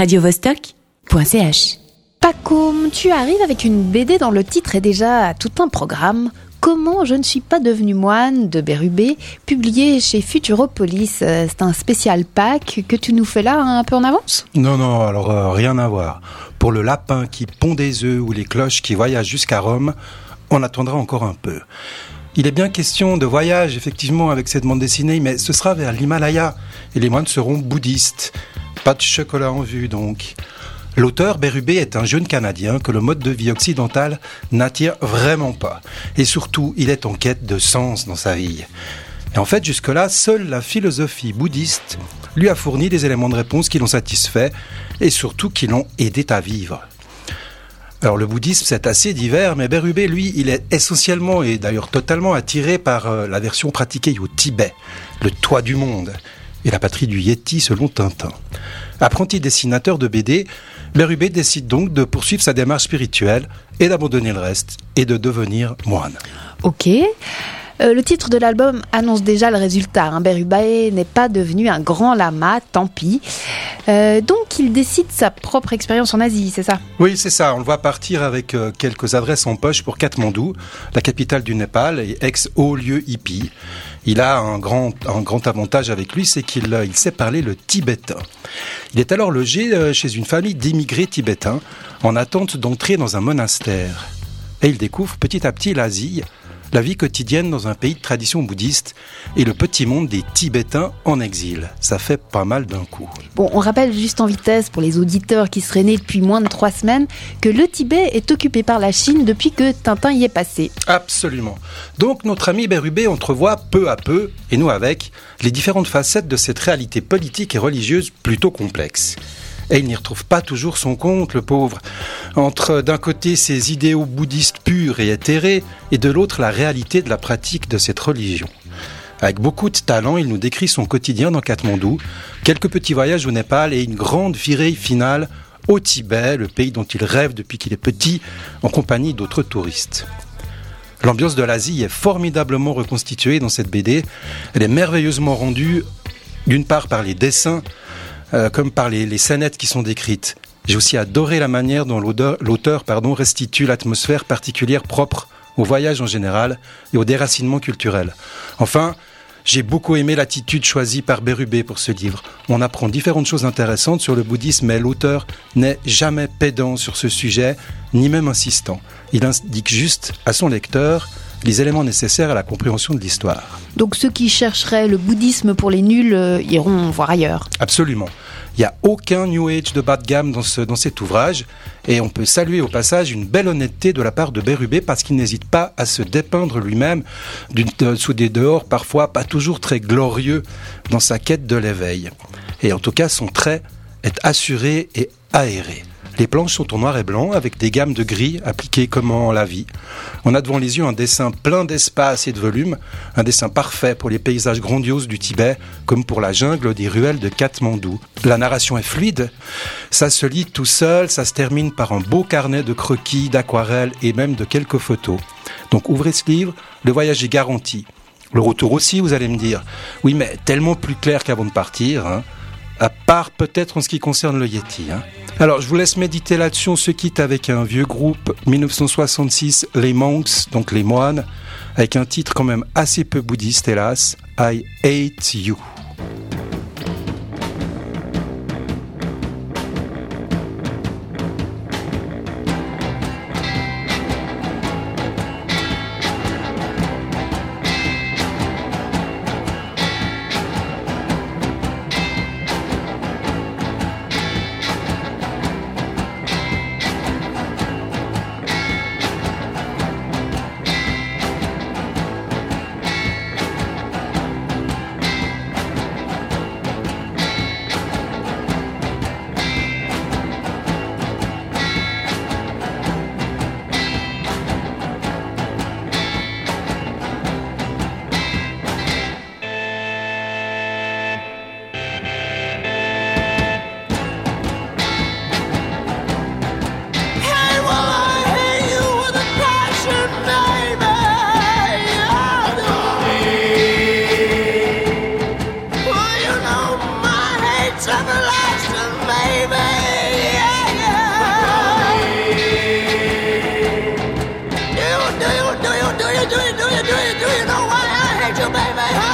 radiovostok.ch. Pacoum, tu arrives avec une BD dont le titre est déjà tout un programme. Comment je ne suis pas devenu moine de Bérubé, publié chez Futuropolis. Euh, C'est un spécial pack que tu nous fais là un peu en avance? Non, non, alors euh, rien à voir. Pour le lapin qui pond des œufs ou les cloches qui voyagent jusqu'à Rome, on attendra encore un peu. Il est bien question de voyage, effectivement, avec cette bande dessinée, mais ce sera vers l'Himalaya, et les moines seront bouddhistes. Pas de chocolat en vue, donc. L'auteur Bérubé est un jeune Canadien que le mode de vie occidental n'attire vraiment pas. Et surtout, il est en quête de sens dans sa vie. Et en fait, jusque-là, seule la philosophie bouddhiste lui a fourni des éléments de réponse qui l'ont satisfait et surtout qui l'ont aidé à vivre. Alors le bouddhisme c'est assez divers, mais Bérubé lui il est essentiellement et d'ailleurs totalement attiré par euh, la version pratiquée au Tibet, le toit du monde, et la patrie du Yeti selon Tintin. Apprenti dessinateur de BD, Bérubé décide donc de poursuivre sa démarche spirituelle et d'abandonner le reste et de devenir moine. Ok. Euh, le titre de l'album annonce déjà le résultat. Hein. N'est pas devenu un grand lama, tant pis. Euh, donc il décide sa propre expérience en Asie, c'est ça? Oui, c'est ça. On le voit partir avec euh, quelques adresses en poche pour Katmandou, la capitale du Népal et ex-haut lieu hippie. Il a un grand, un grand avantage avec lui, c'est qu'il il sait parler le tibétain. Il est alors logé chez une famille d'immigrés tibétains en attente d'entrer dans un monastère. Et il découvre petit à petit l'Asie, la vie quotidienne dans un pays de tradition bouddhiste et le petit monde des Tibétains en exil. Ça fait pas mal d'un coup. Bon, on rappelle juste en vitesse pour les auditeurs qui seraient nés depuis moins de trois semaines que le Tibet est occupé par la Chine depuis que Tintin y est passé. Absolument. Donc notre ami Bérubé entrevoit peu à peu, et nous avec, les différentes facettes de cette réalité politique et religieuse plutôt complexe. Et il n'y retrouve pas toujours son compte, le pauvre. Entre d'un côté ses idéaux bouddhistes purs et éthérés, et de l'autre la réalité de la pratique de cette religion. Avec beaucoup de talent, il nous décrit son quotidien dans Katmandou, quelques petits voyages au Népal et une grande virée finale au Tibet, le pays dont il rêve depuis qu'il est petit, en compagnie d'autres touristes. L'ambiance de l'Asie est formidablement reconstituée dans cette BD. Elle est merveilleusement rendue, d'une part par les dessins, euh, comme par les, les scénettes qui sont décrites. J'ai aussi adoré la manière dont l'auteur pardon, restitue l'atmosphère particulière propre au voyage en général et au déracinement culturel. Enfin, j'ai beaucoup aimé l'attitude choisie par Bérubé pour ce livre. On apprend différentes choses intéressantes sur le bouddhisme, mais l'auteur n'est jamais pédant sur ce sujet, ni même insistant. Il indique juste à son lecteur les éléments nécessaires à la compréhension de l'histoire. Donc ceux qui chercheraient le bouddhisme pour les nuls euh, iront voir ailleurs. Absolument. Il n'y a aucun New Age de bas de gamme dans, ce, dans cet ouvrage et on peut saluer au passage une belle honnêteté de la part de Bérubé parce qu'il n'hésite pas à se dépeindre lui-même de- sous des dehors parfois pas toujours très glorieux dans sa quête de l'éveil. Et en tout cas, son trait est assuré et aéré. Les planches sont en noir et blanc avec des gammes de gris appliquées comme en la vie. On a devant les yeux un dessin plein d'espace et de volume, un dessin parfait pour les paysages grandioses du Tibet comme pour la jungle des ruelles de Katmandou. La narration est fluide, ça se lit tout seul, ça se termine par un beau carnet de croquis, d'aquarelles et même de quelques photos. Donc ouvrez ce livre, le voyage est garanti. Le retour aussi, vous allez me dire. Oui, mais tellement plus clair qu'avant de partir. Hein à part peut-être en ce qui concerne le Yeti. Hein. Alors, je vous laisse méditer là-dessus. On se quitte avec un vieux groupe, 1966, les Monks, donc les moines, avec un titre quand même assez peu bouddhiste, hélas, I Hate You. you, 来。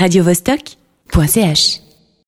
radiovostok.ch